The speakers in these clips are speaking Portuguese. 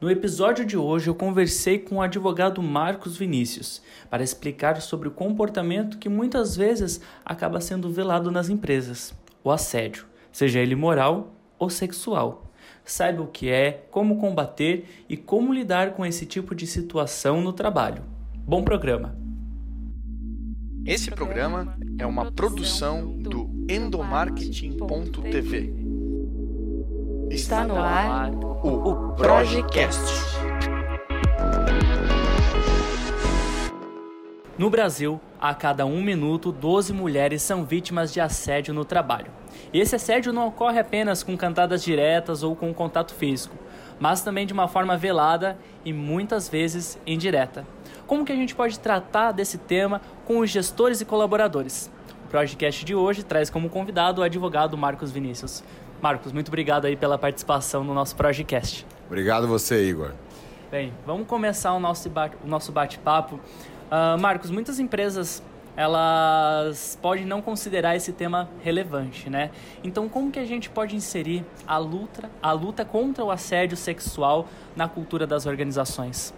No episódio de hoje, eu conversei com o advogado Marcos Vinícius para explicar sobre o comportamento que muitas vezes acaba sendo velado nas empresas: o assédio, seja ele moral ou sexual. Saiba o que é, como combater e como lidar com esse tipo de situação no trabalho. Bom programa! Esse programa é uma produção do endomarketing.tv. Está no ar o Projecast. No Brasil, a cada um minuto, 12 mulheres são vítimas de assédio no trabalho. E esse assédio não ocorre apenas com cantadas diretas ou com contato físico, mas também de uma forma velada e muitas vezes indireta. Como que a gente pode tratar desse tema com os gestores e colaboradores? O podcast de hoje traz como convidado o advogado Marcos Vinícius. Marcos, muito obrigado aí pela participação no nosso podcast. Obrigado você, Igor. Bem, vamos começar o nosso, o nosso bate-papo. Uh, Marcos, muitas empresas elas podem não considerar esse tema relevante, né? Então, como que a gente pode inserir a luta, a luta contra o assédio sexual na cultura das organizações?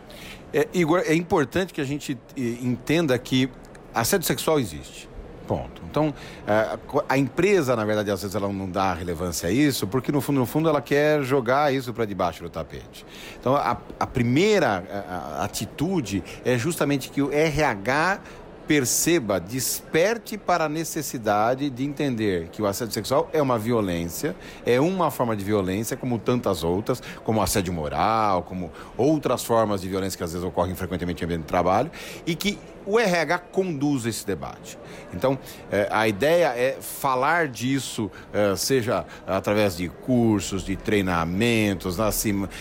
É, Igor, é importante que a gente eh, entenda que assédio sexual existe. Ponto. Então, é, a empresa, na verdade, às vezes ela não dá relevância a isso, porque no fundo, no fundo, ela quer jogar isso para debaixo do tapete. Então, a, a primeira a atitude é justamente que o RH perceba, desperte para a necessidade de entender que o assédio sexual é uma violência, é uma forma de violência, como tantas outras, como assédio moral, como outras formas de violência que às vezes ocorrem frequentemente no ambiente de trabalho, e que o RH conduz esse debate. Então, eh, a ideia é falar disso, eh, seja através de cursos, de treinamentos, na,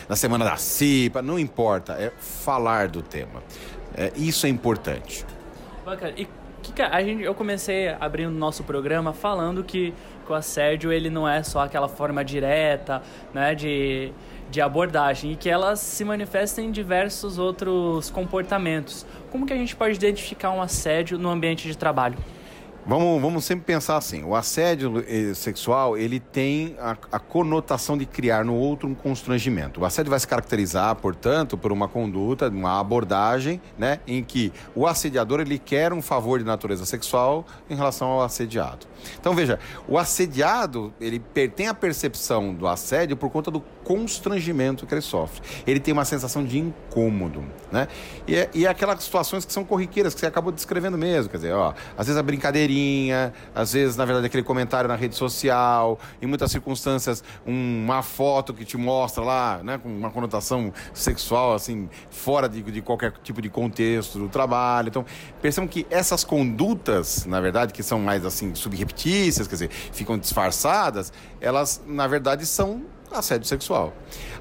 na semana da CIPA, não importa, é falar do tema. Eh, isso é importante. E que, a gente, eu comecei abrindo nosso programa falando que, que o assédio ele não é só aquela forma direta né, de, de abordagem e que ela se manifesta em diversos outros comportamentos. Como que a gente pode identificar um assédio no ambiente de trabalho? Vamos, vamos sempre pensar assim, o assédio eh, sexual, ele tem a, a, conotação de criar no outro um constrangimento. O assédio vai se caracterizar, portanto, por uma conduta, uma abordagem, né, em que o assediador, ele quer um favor de natureza sexual em relação ao assediado. Então, veja, o assediado, ele tem a percepção do assédio por conta do constrangimento que ele sofre. Ele tem uma sensação de incômodo, né? E, é, e é aquelas situações que são corriqueiras, que você acabou descrevendo mesmo, quer dizer, ó, às vezes a brincadeirinha, às vezes, na verdade, aquele comentário na rede social, em muitas circunstâncias, uma foto que te mostra lá, né, com uma conotação sexual, assim, fora de, de qualquer tipo de contexto do trabalho. Então, percebam que essas condutas, na verdade, que são mais, assim, subreptícias, quer dizer, ficam disfarçadas, elas, na verdade, são assédio sexual.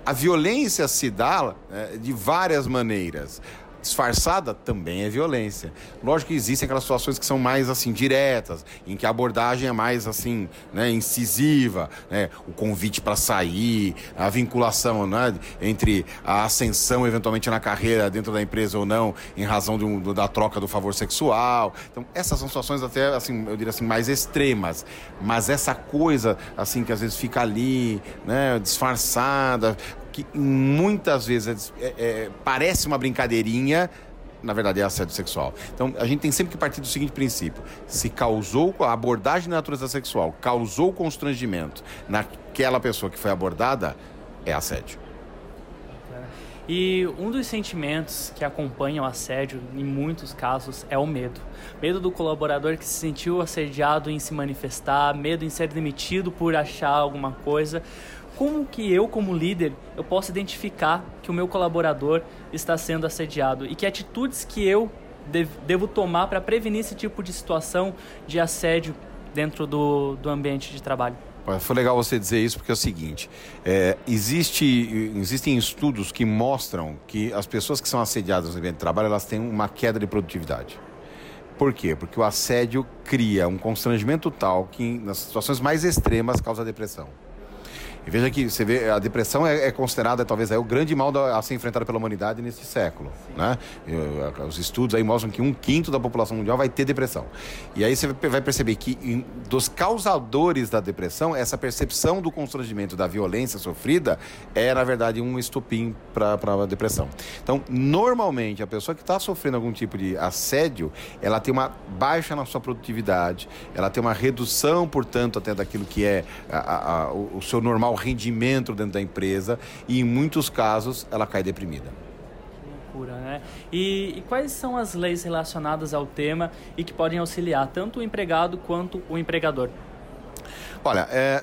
A violência se dá é, de várias maneiras disfarçada também é violência. Lógico que existem aquelas situações que são mais assim diretas, em que a abordagem é mais assim, né, incisiva, né, o convite para sair, a vinculação, né, entre a ascensão eventualmente na carreira dentro da empresa ou não, em razão do, da troca do favor sexual. Então, essas são situações até assim, eu diria assim, mais extremas, mas essa coisa assim que às vezes fica ali, né, disfarçada, que muitas vezes é, é, parece uma brincadeirinha, na verdade é assédio sexual. Então a gente tem sempre que partir do seguinte princípio: se causou a abordagem de natureza sexual, causou constrangimento naquela pessoa que foi abordada, é assédio. E um dos sentimentos que acompanham o assédio, em muitos casos, é o medo. Medo do colaborador que se sentiu assediado em se manifestar, medo em ser demitido por achar alguma coisa como que eu, como líder, eu posso identificar que o meu colaborador está sendo assediado e que atitudes que eu devo tomar para prevenir esse tipo de situação de assédio dentro do, do ambiente de trabalho? Foi legal você dizer isso porque é o seguinte: é, existe, existem estudos que mostram que as pessoas que são assediadas no ambiente de trabalho elas têm uma queda de produtividade. Por quê? Porque o assédio cria um constrangimento tal que nas situações mais extremas causa depressão. E veja que você vê, a depressão é, é considerada talvez é o grande mal da, a ser enfrentado pela humanidade nesse século. Né? E, os estudos aí mostram que um quinto da população mundial vai ter depressão. E aí você vai perceber que em, dos causadores da depressão, essa percepção do constrangimento, da violência sofrida, é na verdade um estopim para a depressão. Então, normalmente, a pessoa que está sofrendo algum tipo de assédio, ela tem uma baixa na sua produtividade, ela tem uma redução, portanto, até daquilo que é a, a, o seu normal rendimento dentro da empresa e, em muitos casos, ela cai deprimida. Loucura, né? E, e, quais são as leis relacionadas ao tema e que podem auxiliar tanto o empregado quanto o empregador? Olha, é,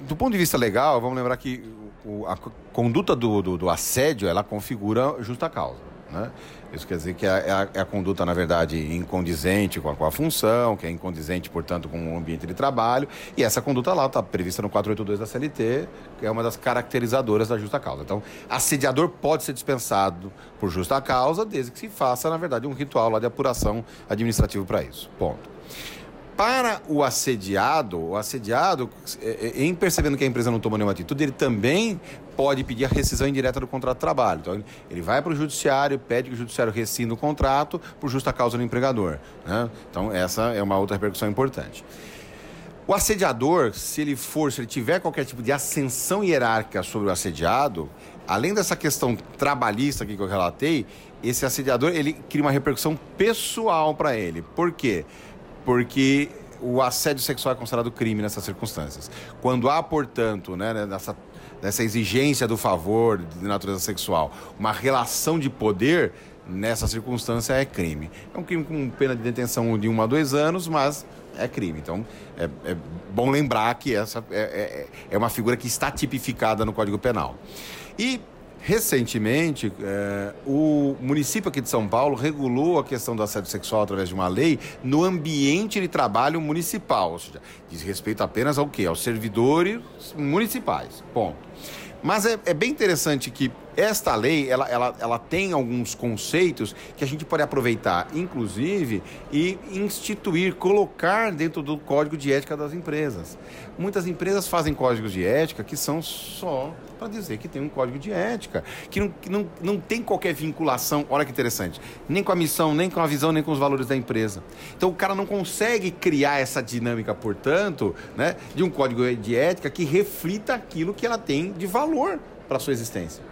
do ponto de vista legal, vamos lembrar que o, a conduta do, do, do, assédio ela configura justa causa. Né? Isso quer dizer que é, é a, é a conduta, na verdade, incondizente com a, com a, função, que é incondizente, portanto, com o ambiente de trabalho. E essa conduta lá está prevista no 482 da CLT, que é uma das caracterizadoras da justa causa. Então, assediador pode ser dispensado por justa causa, desde que se faça, na verdade, um ritual lá de apuração administrativo para isso. Ponto. Para o assediado, o assediado, é, é, em percebendo que a empresa não tomou nenhuma atitude, ele também pode pedir a rescisão indireta do contrato de trabalho. Então, ele vai para o judiciário, pede que o judiciário rescinda o contrato por justa causa do empregador. Né? Então, essa é uma outra repercussão importante. O assediador, se ele for, se ele tiver qualquer tipo de ascensão hierárquica sobre o assediado, além dessa questão trabalhista que eu relatei, esse assediador ele cria uma repercussão pessoal para ele. Por quê? porque o assédio sexual é considerado crime nessas circunstâncias. Quando há, portanto, né, né, nessa, nessa exigência do favor de natureza sexual, uma relação de poder, nessa circunstância é crime. É um crime com pena de detenção de um a dois anos, mas é crime. Então, é, é bom lembrar que essa é, é, é uma figura que está tipificada no Código Penal. E Recentemente, é, o município aqui de São Paulo regulou a questão do assédio sexual através de uma lei no ambiente de trabalho municipal, ou seja, diz respeito apenas ao quê? Aos servidores municipais. Ponto. Mas é, é, bem interessante que esta lei ela, ela, ela tem alguns conceitos que a gente pode aproveitar, inclusive, e instituir, colocar dentro do código de ética das empresas. Muitas empresas fazem códigos de ética que são só para dizer que tem um código de ética, que não, que não, não tem qualquer vinculação, olha que interessante, nem com a missão, nem com a visão, nem com os valores da empresa. Então o cara não consegue criar essa dinâmica, portanto, né, de um código de ética que reflita aquilo que ela tem de valor para sua existência.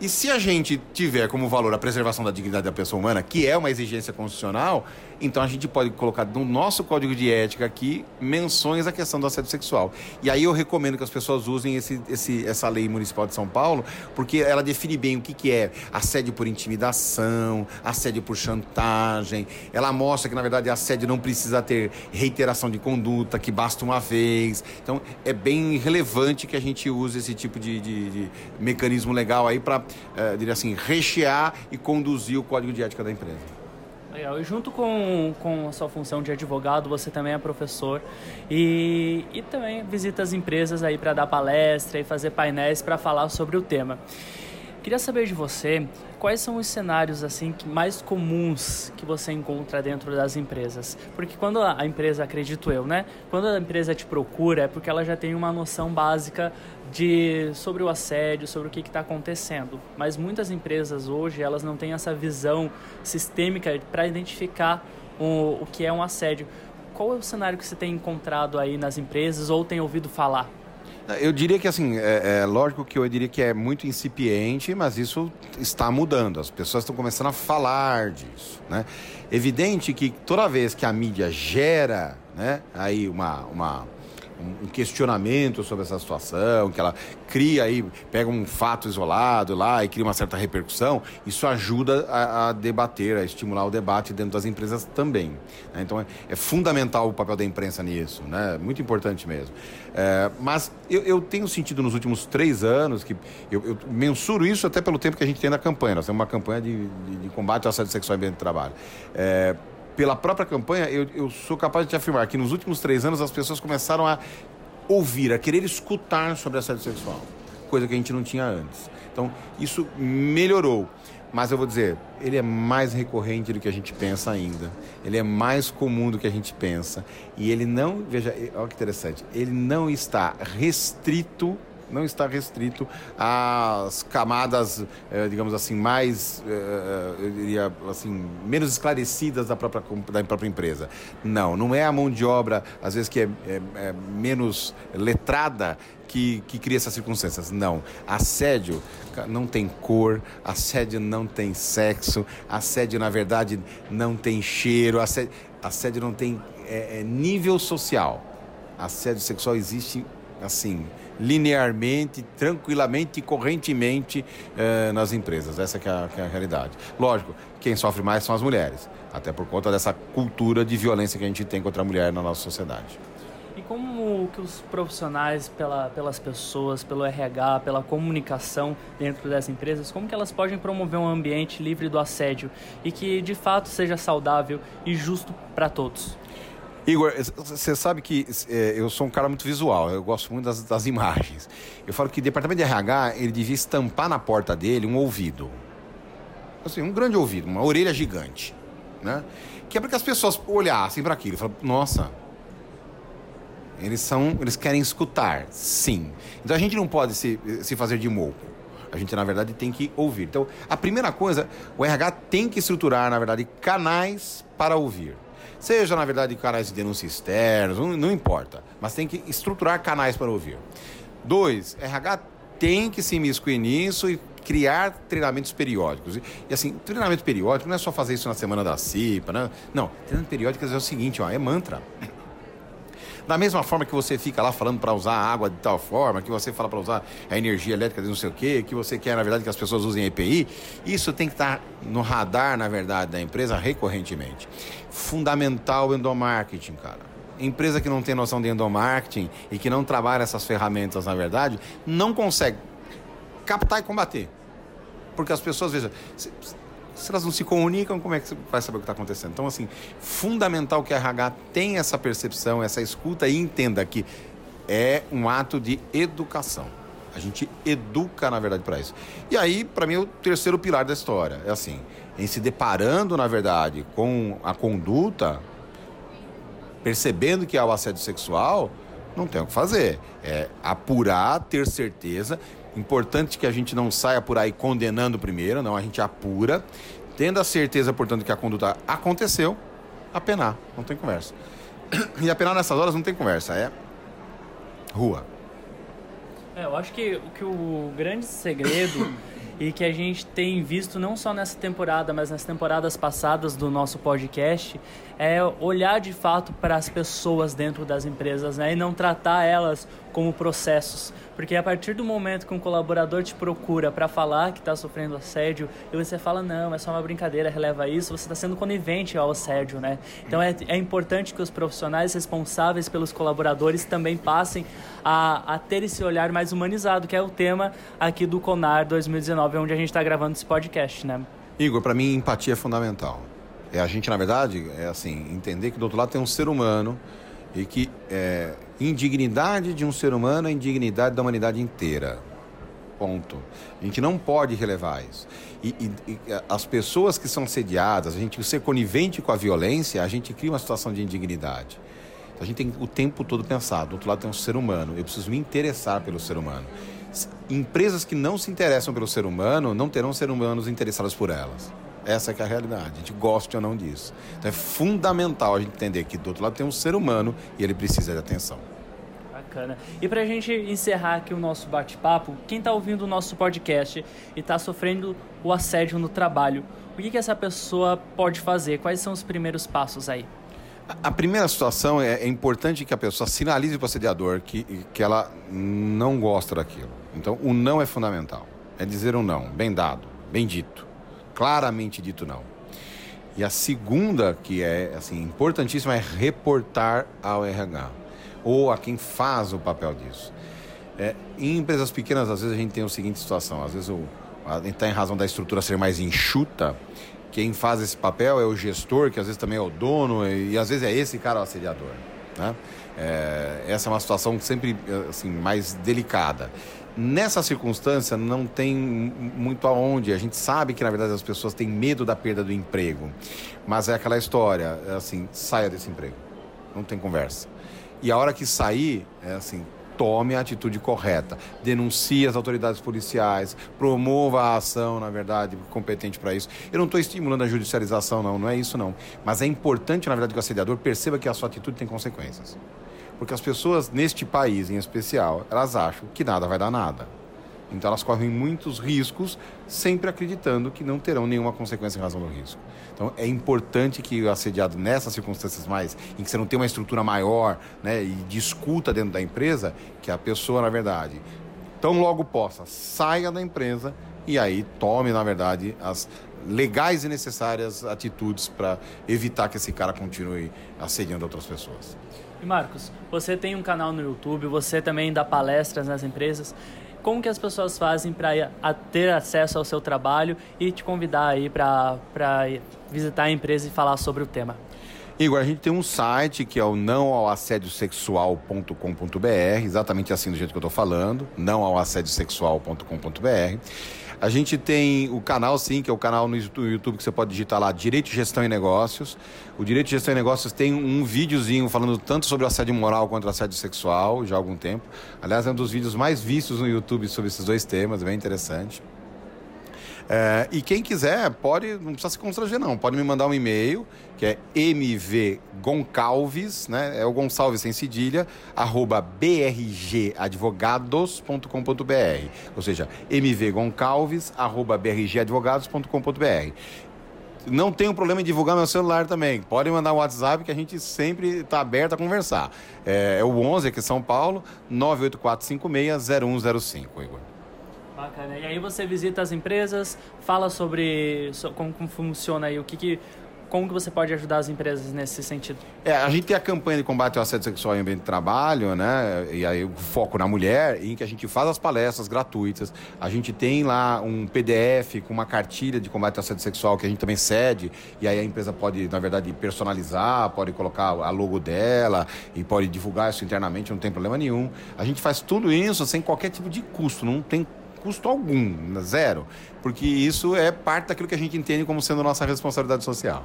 E se a gente tiver como valor a preservação da dignidade da pessoa humana, que é uma exigência constitucional, então a gente pode colocar no nosso código de ética aqui menções à questão do assédio sexual. E aí eu recomendo que as pessoas usem esse, esse, essa lei municipal de São Paulo, porque ela define bem o que, que é assédio por intimidação, assédio por chantagem. Ela mostra que, na verdade, assédio não precisa ter reiteração de conduta, que basta uma vez. Então é bem relevante que a gente use esse tipo de, de, de mecanismo legal aí para, é, diria assim, rechear e conduzir o código de ética da empresa. Legal. E junto com, com a sua função de advogado, você também é professor e, e também visita as empresas aí para dar palestra e fazer painéis para falar sobre o tema. Queria saber de você quais são os cenários assim mais comuns que você encontra dentro das empresas. Porque quando a empresa, acredito eu, né? Quando a empresa te procura é porque ela já tem uma noção básica de sobre o assédio, sobre o que está acontecendo. Mas muitas empresas hoje elas não têm essa visão sistêmica para identificar o, o que é um assédio. Qual é o cenário que você tem encontrado aí nas empresas ou tem ouvido falar? Eu diria que assim, é, é, lógico que eu diria que é muito incipiente, mas isso está mudando. As pessoas estão começando a falar disso, né? Evidente que toda vez que a mídia gera, né, aí uma, uma um questionamento sobre essa situação, que ela cria aí, pega um fato isolado lá e cria uma certa repercussão, isso ajuda a, a debater, a estimular o debate dentro das empresas também. Né? Então é, é, fundamental o papel da imprensa nisso, né? muito importante mesmo. É, mas eu, eu, tenho sentido nos últimos três anos, que eu, eu, mensuro isso até pelo tempo que a gente tem na campanha, nós temos uma campanha de, de, de combate ao assédio sexual em ambiente de trabalho. É, pela própria campanha, eu, eu sou capaz de te afirmar que nos últimos três anos as pessoas começaram a ouvir, a querer escutar sobre assédio sexual. coisa que a gente não tinha antes. Então, isso melhorou. Mas eu vou dizer, ele é mais recorrente do que a gente pensa ainda. Ele é mais comum do que a gente pensa. E ele não, veja, olha que interessante, ele não está restrito não está restrito às camadas, eh, digamos assim, mais, eh, eu diria assim, menos esclarecidas da própria, da própria empresa. Não, não é a mão de obra, às vezes, que é, é, é menos letrada que, que, cria essas circunstâncias. Não. Assédio não tem cor, assédio não tem sexo, assédio, na verdade, não tem cheiro, assédio, assédio não tem é, é, nível social. Assédio sexual existe assim linearmente, tranquilamente e correntemente eh, nas empresas. Essa que é, a, que é, a, realidade. Lógico, quem sofre mais são as mulheres, até por conta dessa cultura de violência que a gente tem contra a mulher na nossa sociedade. E como que os profissionais, pela, pelas pessoas, pelo RH, pela comunicação dentro das empresas, como que elas podem promover um ambiente livre do assédio e que de fato seja saudável e justo para todos? Igor, você sabe que é, eu sou um cara muito visual, eu gosto muito das, das, imagens. Eu falo que o departamento de RH, ele devia estampar na porta dele um ouvido. Assim, um grande ouvido, uma orelha gigante, né? Que é para que as pessoas olhassem para aquilo e falassem, nossa, eles são, eles querem escutar, sim. Então a gente não pode se, se fazer de moco. A gente, na verdade, tem que ouvir. Então, a primeira coisa, o RH tem que estruturar, na verdade, canais para ouvir. Seja, na verdade, canais de denúncia externos, não, não importa. Mas tem que estruturar canais para ouvir. Dois, RH tem que se imiscuir nisso e criar treinamentos periódicos. E assim, treinamento periódico não é só fazer isso na semana da CIPA, né? Não, treinamento periódico é o seguinte, ó, é mantra. Da mesma forma que você fica lá falando para usar água de tal forma, que você fala para usar a energia elétrica de não sei o quê, que você quer, na verdade, que as pessoas usem EPI, isso tem que estar tá no radar, na verdade, da empresa recorrentemente. Fundamental o endomarketing, cara. Empresa que não tem noção de endomarketing e que não trabalha essas ferramentas, na verdade, não consegue captar e combater. Porque as pessoas, veja, se elas não se comunicam, como é que você vai saber o que está acontecendo? Então, assim, fundamental que a RH tenha essa percepção, essa escuta e entenda que é um ato de educação. A gente educa, na verdade, para isso. E aí, para mim, o terceiro pilar da história é assim: em se deparando, na verdade, com a conduta, percebendo que há o assédio sexual, não tem o que fazer. É apurar, ter certeza Importante que a gente não saia por aí condenando primeiro, não, a gente apura, tendo a certeza, portanto, que a conduta aconteceu, apenar, não tem conversa. E apenar nessas horas não tem conversa, é rua. É, eu acho que, que o grande segredo e que a gente tem visto não só nessa temporada, mas nas temporadas passadas do nosso podcast, é olhar de fato para as pessoas dentro das empresas né? e não tratar elas como processos. Porque a partir do momento que um colaborador te procura para falar que está sofrendo assédio e você fala, não, é só uma brincadeira, releva isso, você está sendo conivente ao assédio, né? Então é, é importante que os profissionais responsáveis pelos colaboradores também passem a, a ter esse olhar mais humanizado, que é o tema aqui do CONAR 2019, onde a gente está gravando esse podcast, né? Igor, para mim, empatia é fundamental. É a gente, na verdade, é assim, entender que do outro lado tem um ser humano e que é, indignidade de um ser humano é indignidade da humanidade inteira. Ponto. A gente não pode relevar isso. E, e, e, as pessoas que são sediadas, a gente ser conivente com a violência, a gente cria uma situação de indignidade. Então, a gente tem o tempo todo pensado. Do outro lado tem um ser humano. Eu preciso me interessar pelo ser humano. Empresas que não se interessam pelo ser humano não terão ser humanos interessados por elas. Essa é, a realidade. A gente gosta ou não disso. Então é fundamental a gente entender que do outro lado tem um ser humano e ele precisa de atenção. Bacana. E para a gente encerrar aqui o nosso bate-papo, quem está ouvindo o nosso podcast e está sofrendo o assédio no trabalho, o que, que essa pessoa pode fazer? Quais são os primeiros passos aí? A primeira situação é, é importante que a pessoa sinalize para o assediador que, que ela não gosta daquilo. Então, o não é fundamental. É dizer um não, bem dado, bem dito claramente dito não. E a segunda, que é assim, importantíssima, é reportar ao RH ou a quem faz o papel disso. É, em empresas pequenas, às vezes a gente tem a seguinte situação: às vezes o, a gente está em razão da estrutura ser mais enxuta, quem faz esse papel é o gestor, que às vezes também é o dono, e, e às vezes é esse cara o assediador. Né? É, essa é uma situação sempre assim, mais delicada. Nessa circunstância, não tem muito aonde. A gente sabe que, na verdade, as pessoas têm medo da perda do emprego. Mas é aquela história, é assim, saia desse emprego. Não tem conversa. E a hora que sair, é assim, tome a atitude correta. Denuncie as autoridades policiais, promova a ação, na verdade, competente para isso. Eu não estou estimulando a judicialização, não, não é isso não. Mas é importante, na verdade, que o assediador perceba que a sua atitude tem consequências. Porque as pessoas neste país em especial, elas acham que nada vai dar nada. Então elas correm muitos riscos, sempre acreditando que não terão nenhuma consequência em razão do risco. Então é importante que o assediado nessas circunstâncias mais, em que você não tem uma estrutura maior né, e discuta dentro da empresa, que a pessoa, na verdade, tão logo possa, saia da empresa e aí tome, na verdade, as legais e necessárias atitudes para evitar que esse cara continue assediando outras pessoas. E Marcos, você tem um canal no YouTube, você também dá palestras nas empresas. Como que as pessoas fazem para ter acesso ao seu trabalho e te convidar aí para visitar a empresa e falar sobre o tema? Igor, a gente tem um site que é o não exatamente assim do jeito que eu estou falando, não. A gente tem o canal, sim, que é o canal no YouTube que você pode digitar lá, Direito, Gestão e Negócios. O Direito, Gestão e Negócios tem um videozinho falando tanto sobre assédio moral quanto assédio sexual, já há algum tempo. Aliás, é um dos vídeos mais vistos no YouTube sobre esses dois temas, bem interessante. É, e quem quiser, pode, não precisa se constranger não, pode me mandar um e-mail, que é mvgoncalves, né, é o Gonçalves sem cedilha, arroba brgadvogados.com.br, ou seja, mvgoncalves, arroba brgadvogados.com.br. Não tenho problema em divulgar meu celular também. Pode mandar um WhatsApp que a gente sempre está aberto a conversar. É, é o 11 aqui em São Paulo, 984560105, Igor. Bacana. E aí você visita as empresas, fala sobre como, funciona aí, o que, que como que você pode ajudar as empresas nesse sentido? É, a gente tem a campanha de combate ao assédio sexual em ambiente de trabalho, né? E aí o foco na mulher, em que a gente faz as palestras gratuitas. A gente tem lá um PDF com uma cartilha de combate ao assédio sexual que a gente também cede. E aí a empresa pode, na verdade, personalizar, pode colocar a logo dela e pode divulgar isso internamente, não tem problema nenhum. A gente faz tudo isso sem qualquer tipo de custo, não tem custo algum, zero, porque isso é parte daquilo que a gente entende como sendo nossa responsabilidade social.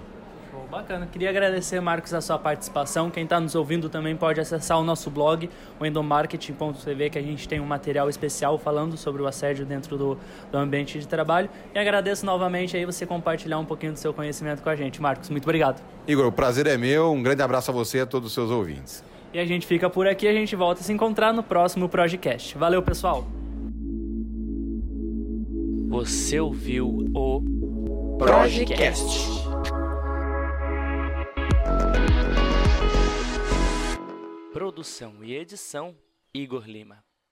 Bacana. Queria agradecer, Marcos, a sua participação. Quem está nos ouvindo também pode acessar o nosso blog, o endomarketing.tv, que a gente tem um material especial falando sobre o assédio dentro do, do ambiente de trabalho. E agradeço novamente aí você compartilhar um pouquinho do seu conhecimento com a gente. Marcos, muito obrigado. Igor, o prazer é meu. Um grande abraço a você e a todos os seus ouvintes. E a gente fica por aqui. A gente volta a se encontrar no próximo Projecast. Valeu, pessoal! Você ouviu o Projecast. Produção e edição Igor Lima.